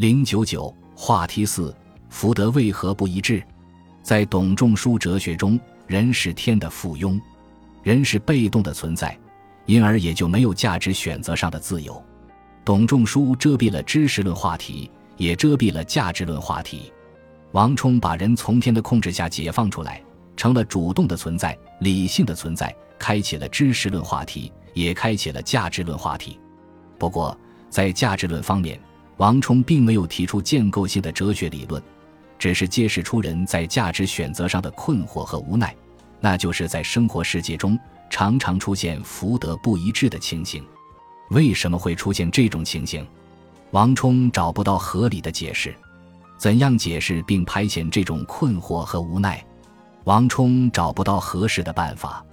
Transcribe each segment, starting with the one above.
零九九话题四：福德为何不一致？在董仲舒哲学中，人是天的附庸，人是被动的存在，因而也就没有价值选择上的自由。董仲舒遮蔽了知识论话题，也遮蔽了价值论话题。王充把人从天的控制下解放出来，成了主动的存在、理性的存在，开启了知识论话题，也开启了价值论话题。不过，在价值论方面，王充并没有提出建构性的哲学理论，只是揭示出人在价值选择上的困惑和无奈，那就是在生活世界中常常出现福德不一致的情形。为什么会出现这种情形？王充找不到合理的解释。怎样解释并排遣这种困惑和无奈？王充找不到合适的办法。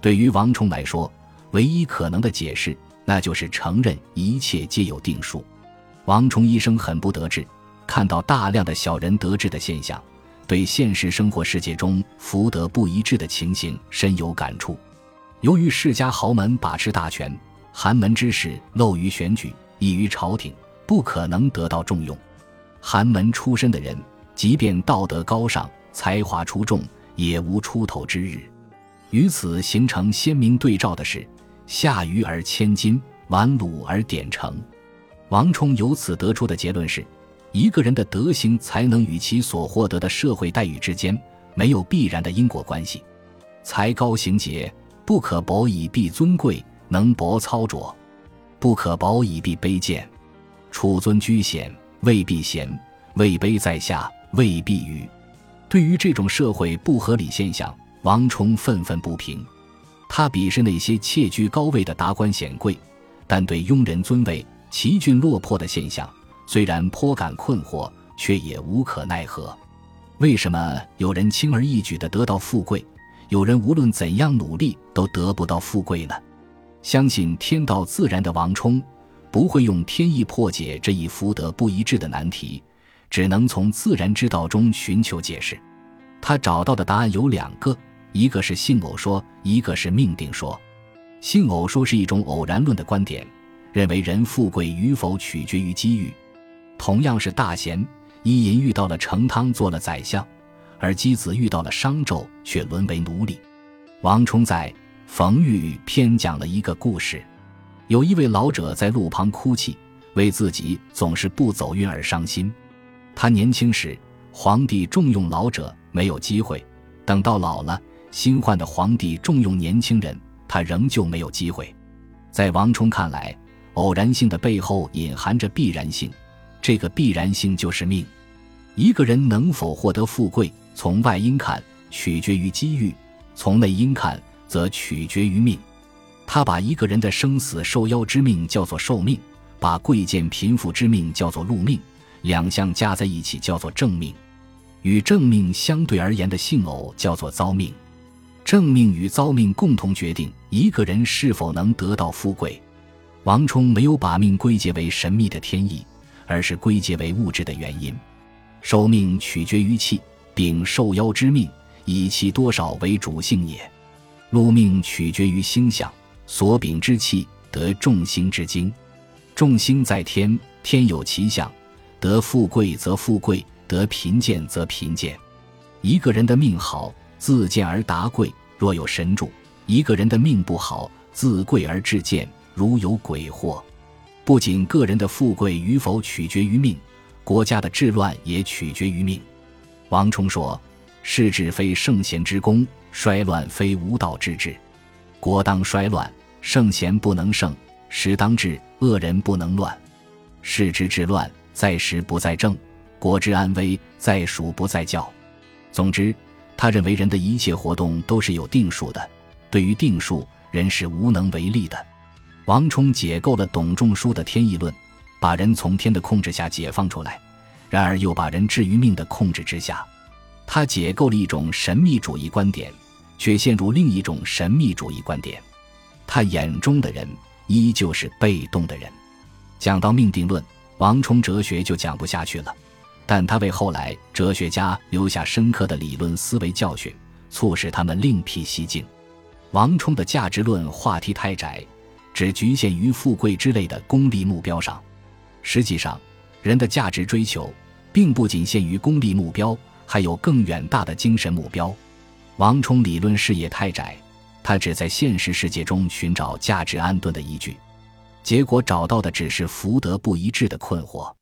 对于王充来说，唯一可能的解释，那就是承认一切皆有定数。王充一生很不得志，看到大量的小人得志的现象，对现实生活世界中福德不一致的情形深有感触。由于世家豪门把持大权，寒门之士漏于选举，异于朝廷，不可能得到重用。寒门出身的人，即便道德高尚、才华出众，也无出头之日。与此形成鲜明对照的是，下愚而千金，玩鲁而典成。王充由此得出的结论是：一个人的德行才能与其所获得的社会待遇之间没有必然的因果关系。才高行节，不可薄以必尊贵；能薄操拙，不可薄以必卑贱。处尊居显，未必贤；位卑在下，未必愚。对于这种社会不合理现象，王充愤愤不平。他鄙视那些窃居高位的达官显贵，但对庸人尊位。奇骏落魄的现象，虽然颇感困惑，却也无可奈何。为什么有人轻而易举地得到富贵，有人无论怎样努力都得不到富贵呢？相信天道自然的王充，不会用天意破解这一福德不一致的难题，只能从自然之道中寻求解释。他找到的答案有两个，一个是性偶说，一个是命定说。性偶说是一种偶然论的观点。认为人富贵与否取决于机遇，同样是大贤，伊尹遇到了成汤做了宰相，而箕子遇到了商纣却沦为奴隶。王充在《冯玉篇》讲了一个故事：有一位老者在路旁哭泣，为自己总是不走运而伤心。他年轻时，皇帝重用老者，没有机会；等到老了，新换的皇帝重用年轻人，他仍旧没有机会。在王充看来，偶然性的背后隐含着必然性，这个必然性就是命。一个人能否获得富贵，从外因看取决于机遇，从内因看则取决于命。他把一个人的生死受夭之命叫做寿命，把贵贱贫富之命叫做禄命，两项加在一起叫做正命。与正命相对而言的性偶叫做遭命。正命与遭命共同决定一个人是否能得到富贵。王充没有把命归结为神秘的天意，而是归结为物质的原因。寿命取决于气，丙受夭之命，以气多少为主性也；禄命取决于星象，所禀之气得众星之精。众星在天，天有其象，得富贵则富贵，得贫贱则贫贱。一个人的命好，自贱而达贵，若有神助；一个人的命不好，自贵而至贱。如有鬼祸，不仅个人的富贵与否取决于命，国家的治乱也取决于命。王充说：“世治非圣贤之功，衰乱非无道之治。国当衰乱，圣贤不能胜；时当治，恶人不能乱。世之治乱，在时不在政；国之安危，在蜀不在教。”总之，他认为人的一切活动都是有定数的，对于定数，人是无能为力的。王充解构了董仲舒的天意论，把人从天的控制下解放出来，然而又把人置于命的控制之下。他解构了一种神秘主义观点，却陷入另一种神秘主义观点。他眼中的人依旧是被动的人。讲到命定论，王充哲学就讲不下去了，但他为后来哲学家留下深刻的理论思维教训，促使他们另辟蹊径。王充的价值论话题太窄。只局限于富贵之类的功利目标上，实际上，人的价值追求，并不仅限于功利目标，还有更远大的精神目标。王充理论视野太窄，他只在现实世界中寻找价值安顿的依据，结果找到的只是福德不一致的困惑。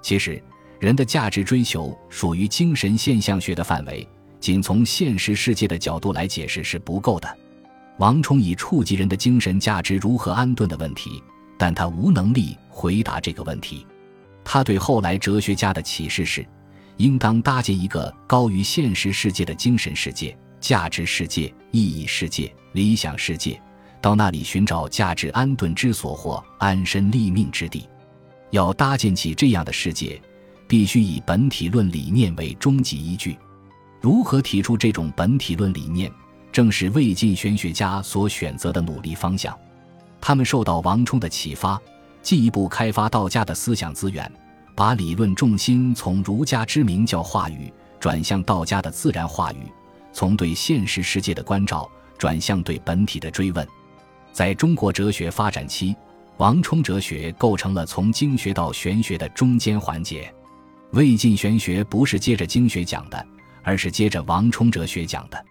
其实，人的价值追求属于精神现象学的范围，仅从现实世界的角度来解释是不够的。王充以触及人的精神价值如何安顿的问题，但他无能力回答这个问题。他对后来哲学家的启示是：应当搭建一个高于现实世界的精神世界、价值世界、意义世界、理想世界，到那里寻找价值安顿之所或安身立命之地。要搭建起这样的世界，必须以本体论理念为终极依据。如何提出这种本体论理念？正是魏晋玄学家所选择的努力方向，他们受到王充的启发，进一步开发道家的思想资源，把理论重心从儒家之明教话语转向道家的自然话语，从对现实世界的关照转向对本体的追问。在中国哲学发展期，王充哲学构成了从经学到玄学的中间环节。魏晋玄学不是接着经学讲的，而是接着王充哲学讲的。